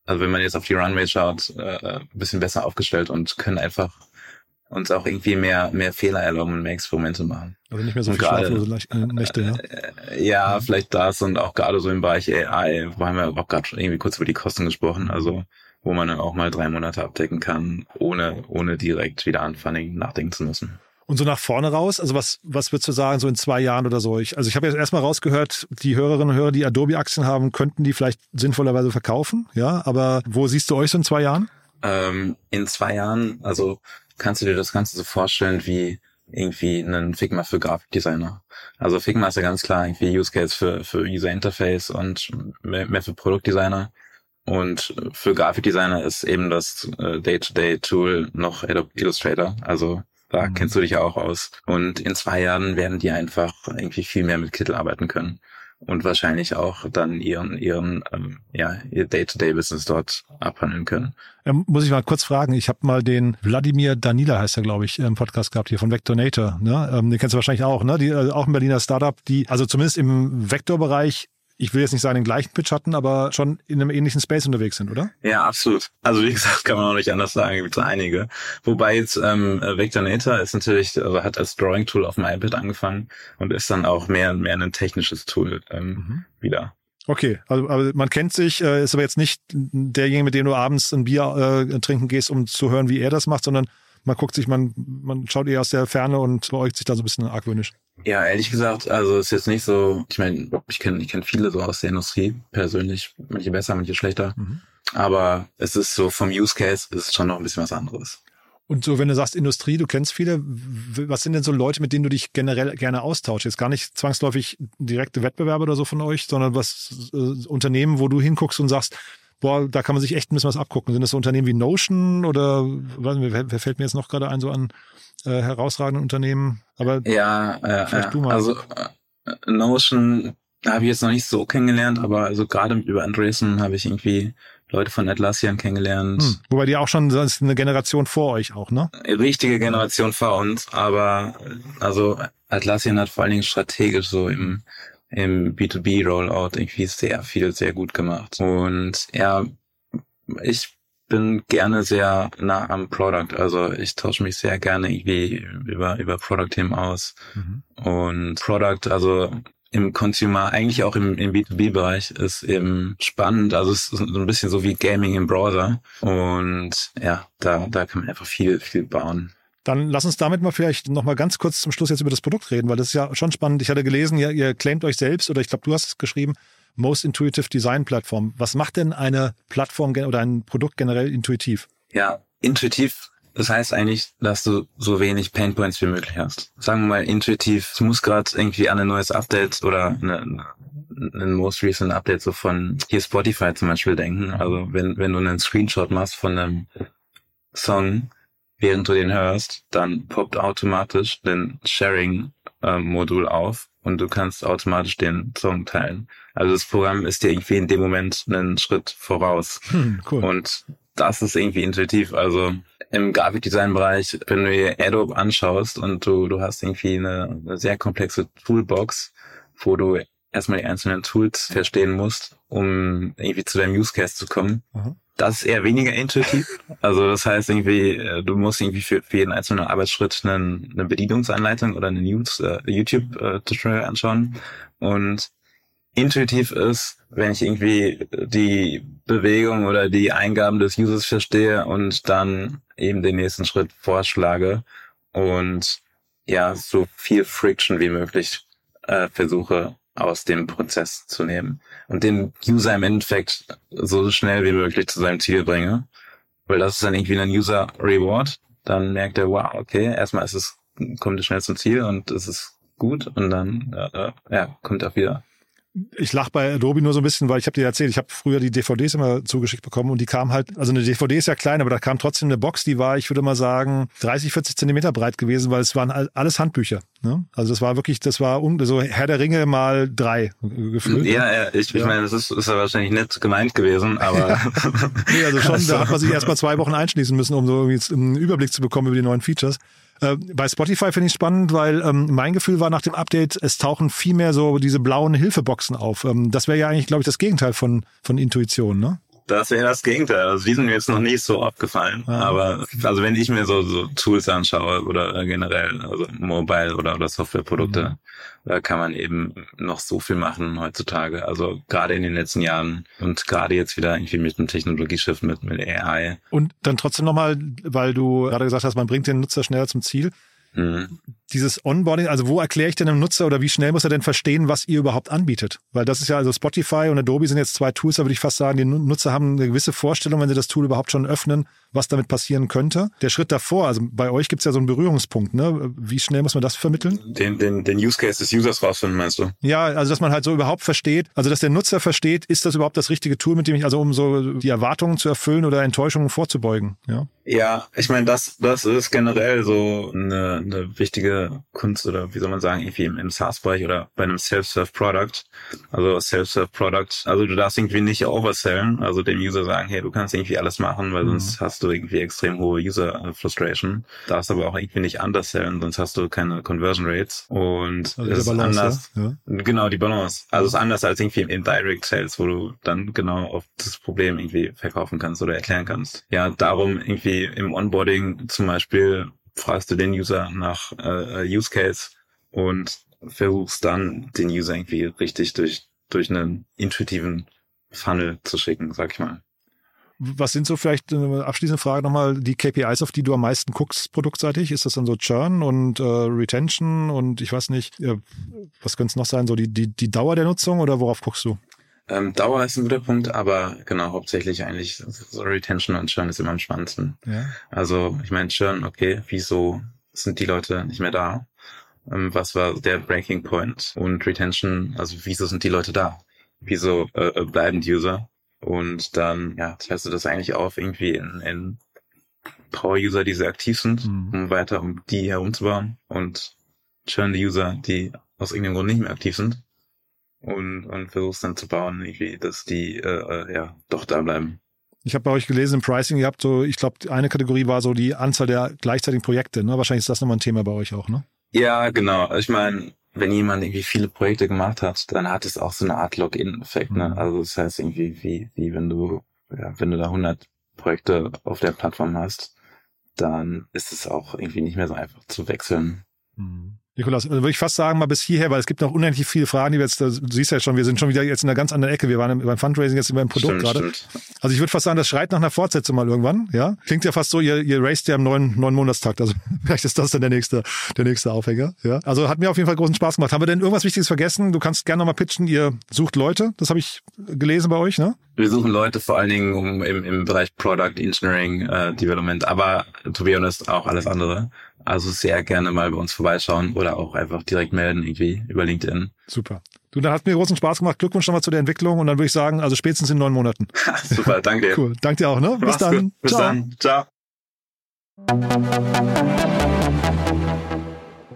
also wenn man jetzt auf die Runway schaut, äh, ein bisschen besser aufgestellt und können einfach uns auch irgendwie mehr mehr Fehler erlauben und mehr Experimente machen. Also nicht mehr so Und viel gerade- schlaflose äh, Nächte, ja. Äh, Ja, vielleicht das und auch gerade so im Bereich AI, wo haben wir auch gerade schon irgendwie kurz über die Kosten gesprochen, also wo man dann auch mal drei Monate abdecken kann, ohne ohne direkt wieder an Funding nachdenken zu müssen. Und so nach vorne raus, also was, was würdest du sagen, so in zwei Jahren oder so? Ich, also ich habe jetzt erstmal rausgehört, die Hörerinnen und Hörer, die Adobe-Aktien haben, könnten die vielleicht sinnvollerweise verkaufen, ja. Aber wo siehst du euch so in zwei Jahren? Ähm, in zwei Jahren, also kannst du dir das Ganze so vorstellen wie irgendwie einen Figma für Grafikdesigner. Also Figma ist ja ganz klar irgendwie Use Case für, für User Interface und mehr, mehr für Produktdesigner. Und für Grafikdesigner ist eben das äh, Day-to-Day-Tool noch Illustrator. Also da Mhm. kennst du dich ja auch aus. Und in zwei Jahren werden die einfach irgendwie viel mehr mit Kittel arbeiten können. Und wahrscheinlich auch dann ihren, ihren, ähm, ja, ihr Day-to-Day-Business dort abhandeln können. Ähm, muss ich mal kurz fragen. Ich habe mal den Wladimir Danila, heißt er, glaube ich, im Podcast gehabt hier von Vectornator. Ne? Ähm, den kennst du wahrscheinlich auch, ne? Die, äh, auch ein Berliner Startup, die also zumindest im Vektorbereich, ich will jetzt nicht sagen, den gleichen Pitch hatten, aber schon in einem ähnlichen Space unterwegs sind, oder? Ja, absolut. Also wie gesagt, kann man auch nicht anders sagen, gibt es einige. Wobei jetzt ähm, Vectornator ist natürlich, also hat als Drawing-Tool auf dem iPad angefangen und ist dann auch mehr mehr ein technisches Tool ähm, wieder. Okay, also aber man kennt sich, äh, ist aber jetzt nicht derjenige, mit dem du abends ein Bier äh, trinken gehst, um zu hören, wie er das macht, sondern man guckt sich, man, man schaut eher aus der Ferne und beäugt sich da so ein bisschen argwöhnisch. Ja, ehrlich gesagt, also ist jetzt nicht so, ich meine, ich kenne ich kenn viele so aus der Industrie, persönlich, manche besser, manche schlechter. Mhm. Aber es ist so vom Use Case ist es schon noch ein bisschen was anderes. Und so, wenn du sagst Industrie, du kennst viele, was sind denn so Leute, mit denen du dich generell gerne austauschst? Jetzt gar nicht zwangsläufig direkte Wettbewerber oder so von euch, sondern was äh, Unternehmen, wo du hinguckst und sagst, boah, da kann man sich echt ein bisschen was abgucken. Sind das so Unternehmen wie Notion oder weiß nicht, wer, wer fällt mir jetzt noch gerade ein, so an äh, herausragenden Unternehmen? Aber Ja, äh, Vielleicht ja. du mal. also äh, Notion habe ich jetzt noch nicht so kennengelernt, aber also gerade über Andreessen habe ich irgendwie Leute von Atlassian kennengelernt. hm, wobei die auch schon ist eine Generation vor euch auch, ne? richtige Generation vor uns, aber also Atlassian hat vor allen Dingen strategisch so im im B2B Rollout irgendwie sehr viel sehr gut gemacht und ja ich bin gerne sehr nah am Product, also ich tausche mich sehr gerne irgendwie über über Product Themen aus und Product also im Consumer, eigentlich auch im, im B2B-Bereich, ist eben spannend. Also es ist so ein bisschen so wie Gaming im Browser. Und ja, da, da kann man einfach viel, viel bauen. Dann lass uns damit mal vielleicht noch mal ganz kurz zum Schluss jetzt über das Produkt reden, weil das ist ja schon spannend. Ich hatte gelesen, ihr, ihr claimt euch selbst oder ich glaube, du hast es geschrieben, Most Intuitive Design Plattform. Was macht denn eine Plattform oder ein Produkt generell intuitiv? Ja, intuitiv. Das heißt eigentlich, dass du so wenig Painpoints wie möglich hast. Sagen wir mal intuitiv, du musst gerade irgendwie an ein neues Update oder ein most recent Update so von hier Spotify zum Beispiel denken. Also wenn, wenn du einen Screenshot machst von einem Song, während du den hörst, dann poppt automatisch ein Sharing-Modul auf und du kannst automatisch den Song teilen. Also das Programm ist dir irgendwie in dem Moment einen Schritt voraus. Hm, cool. Und das ist irgendwie intuitiv. Also im Grafikdesign-Bereich, wenn du dir Adobe anschaust und du, du hast irgendwie eine, eine sehr komplexe Toolbox, wo du erstmal die einzelnen Tools verstehen musst, um irgendwie zu deinem Use Case zu kommen. Aha. Das ist eher weniger intuitiv. Also das heißt irgendwie, äh, du musst irgendwie für, für jeden einzelnen Arbeitsschritt einen, eine Bedienungsanleitung oder eine äh, YouTube-Tutorial anschauen. Und intuitiv ist, wenn ich irgendwie die Bewegung oder die Eingaben des Users verstehe und dann eben den nächsten Schritt vorschlage und ja, so viel Friction wie möglich äh, versuche aus dem Prozess zu nehmen und den User im Endeffekt so schnell wie möglich zu seinem Ziel bringe. Weil das ist dann irgendwie ein User Reward. Dann merkt er, wow, okay, erstmal ist es, kommt es schnell zum Ziel und es ist gut und dann äh, ja, kommt auch wieder ich lach bei Adobe nur so ein bisschen, weil ich habe dir erzählt, ich habe früher die DVDs immer zugeschickt bekommen und die kam halt, also eine DVD ist ja klein, aber da kam trotzdem eine Box, die war, ich würde mal sagen, 30, 40 Zentimeter breit gewesen, weil es waren alles Handbücher. Ne? Also das war wirklich, das war so Herr der Ringe mal drei gefühlt. Ja, ja ich, ich meine, das ist, ist ja wahrscheinlich nett gemeint gewesen, aber. nee, also schon, da hat man sich erst mal zwei Wochen einschließen müssen, um so irgendwie einen Überblick zu bekommen über die neuen Features. Äh, bei Spotify finde ich spannend, weil ähm, mein Gefühl war nach dem Update, es tauchen viel mehr so diese blauen Hilfeboxen auf. Ähm, das wäre ja eigentlich, glaube ich, das Gegenteil von, von Intuition, ne? Das wäre das Gegenteil. Also die sind mir jetzt noch nicht so aufgefallen. Ah. Aber also wenn ich mir so, so Tools anschaue oder generell, also Mobile oder, oder Softwareprodukte, mhm. da kann man eben noch so viel machen heutzutage. Also gerade in den letzten Jahren und gerade jetzt wieder irgendwie mit dem Technologieschiff, mit, mit AI. Und dann trotzdem nochmal, weil du gerade gesagt hast, man bringt den Nutzer schneller zum Ziel. Mhm. Dieses Onboarding, also wo erkläre ich denn dem Nutzer oder wie schnell muss er denn verstehen, was ihr überhaupt anbietet? Weil das ist ja, also Spotify und Adobe sind jetzt zwei Tools, da würde ich fast sagen, die Nutzer haben eine gewisse Vorstellung, wenn sie das Tool überhaupt schon öffnen, was damit passieren könnte. Der Schritt davor, also bei euch gibt es ja so einen Berührungspunkt, ne? Wie schnell muss man das vermitteln? Den, den, den Use Case des Users rausfinden, meinst du? Ja, also dass man halt so überhaupt versteht, also dass der Nutzer versteht, ist das überhaupt das richtige Tool, mit dem ich, also um so die Erwartungen zu erfüllen oder Enttäuschungen vorzubeugen, ja? Ja, ich meine, das, das ist generell so eine, eine wichtige Kunst oder wie soll man sagen, irgendwie im, im SaaS-Bereich oder bei einem Self-Serve-Product. Also Self-Serve-Product, also du darfst irgendwie nicht oversellen, also dem User sagen, hey, du kannst irgendwie alles machen, weil mhm. sonst hast du irgendwie extrem hohe User-Frustration. Darfst aber auch irgendwie nicht undersellen, sonst hast du keine Conversion Rates. Und also es ist Balance, anders. Ja? Genau, die Balance. Also es ist anders als irgendwie im Direct Sales, wo du dann genau auf das Problem irgendwie verkaufen kannst oder erklären kannst. Ja, darum irgendwie im Onboarding zum Beispiel fragst du den User nach äh, Use Case und versuchst dann den User irgendwie richtig durch, durch einen intuitiven Funnel zu schicken, sag ich mal. Was sind so vielleicht eine äh, abschließende Frage nochmal die KPIs, auf die du am meisten guckst, produktseitig? Ist das dann so Churn und äh, Retention und ich weiß nicht, äh, was könnte es noch sein, so die, die, die Dauer der Nutzung oder worauf guckst du? Ähm, Dauer ist ein guter Punkt, aber genau, hauptsächlich eigentlich so Retention und Churn ist immer am spannendsten. Ja. Also ich meine, Churn, okay, wieso sind die Leute nicht mehr da? Ähm, was war der Breaking Point? Und Retention, also wieso sind die Leute da? Wieso äh, äh bleiben die User? Und dann, ja, teilst du das eigentlich auf irgendwie in, in Power-User, die sehr aktiv sind, mhm. um weiter um die herumzubauen und Churn-User, die aus irgendeinem Grund nicht mehr aktiv sind und, und versuchst dann zu bauen, irgendwie, dass die äh, äh, ja doch da bleiben. Ich habe bei euch gelesen im Pricing, ihr habt so, ich glaube, eine Kategorie war so die Anzahl der gleichzeitigen Projekte. Ne? Wahrscheinlich ist das nochmal ein Thema bei euch auch, ne? Ja, genau. Ich meine, wenn jemand irgendwie viele Projekte gemacht hat, dann hat es auch so eine Art Login-Effekt. Ne? Mhm. Also das heißt irgendwie, wie, wie wenn du, ja, wenn du da 100 Projekte auf der Plattform hast, dann ist es auch irgendwie nicht mehr so einfach zu wechseln. Mhm. Nikolas, also würde ich fast sagen, mal bis hierher, weil es gibt noch unendlich viele Fragen, die wir jetzt, du siehst ja schon, wir sind schon wieder jetzt in einer ganz anderen Ecke. Wir waren beim Fundraising jetzt über ein Produkt stimmt, gerade. Stimmt. Also ich würde fast sagen, das schreit nach einer Fortsetzung mal irgendwann, ja. Klingt ja fast so, ihr, ihr raced ja im neuen, neuen Monatstakt. Also vielleicht ist das dann der nächste, der nächste Aufhänger, ja. Also hat mir auf jeden Fall großen Spaß gemacht. Haben wir denn irgendwas Wichtiges vergessen? Du kannst gerne nochmal pitchen. Ihr sucht Leute. Das habe ich gelesen bei euch, ne? Wir suchen Leute vor allen Dingen um, im, im Bereich Product Engineering, äh, Development, aber to be honest auch alles andere. Also sehr gerne mal bei uns vorbeischauen oder auch einfach direkt melden irgendwie über LinkedIn. Super. Du, da hat mir großen Spaß gemacht. Glückwunsch nochmal zu der Entwicklung und dann würde ich sagen, also spätestens in neun Monaten. Super, danke dir. Cool. Danke dir auch, ne? Bis Mach's dann. Bis Ciao. dann. Ciao.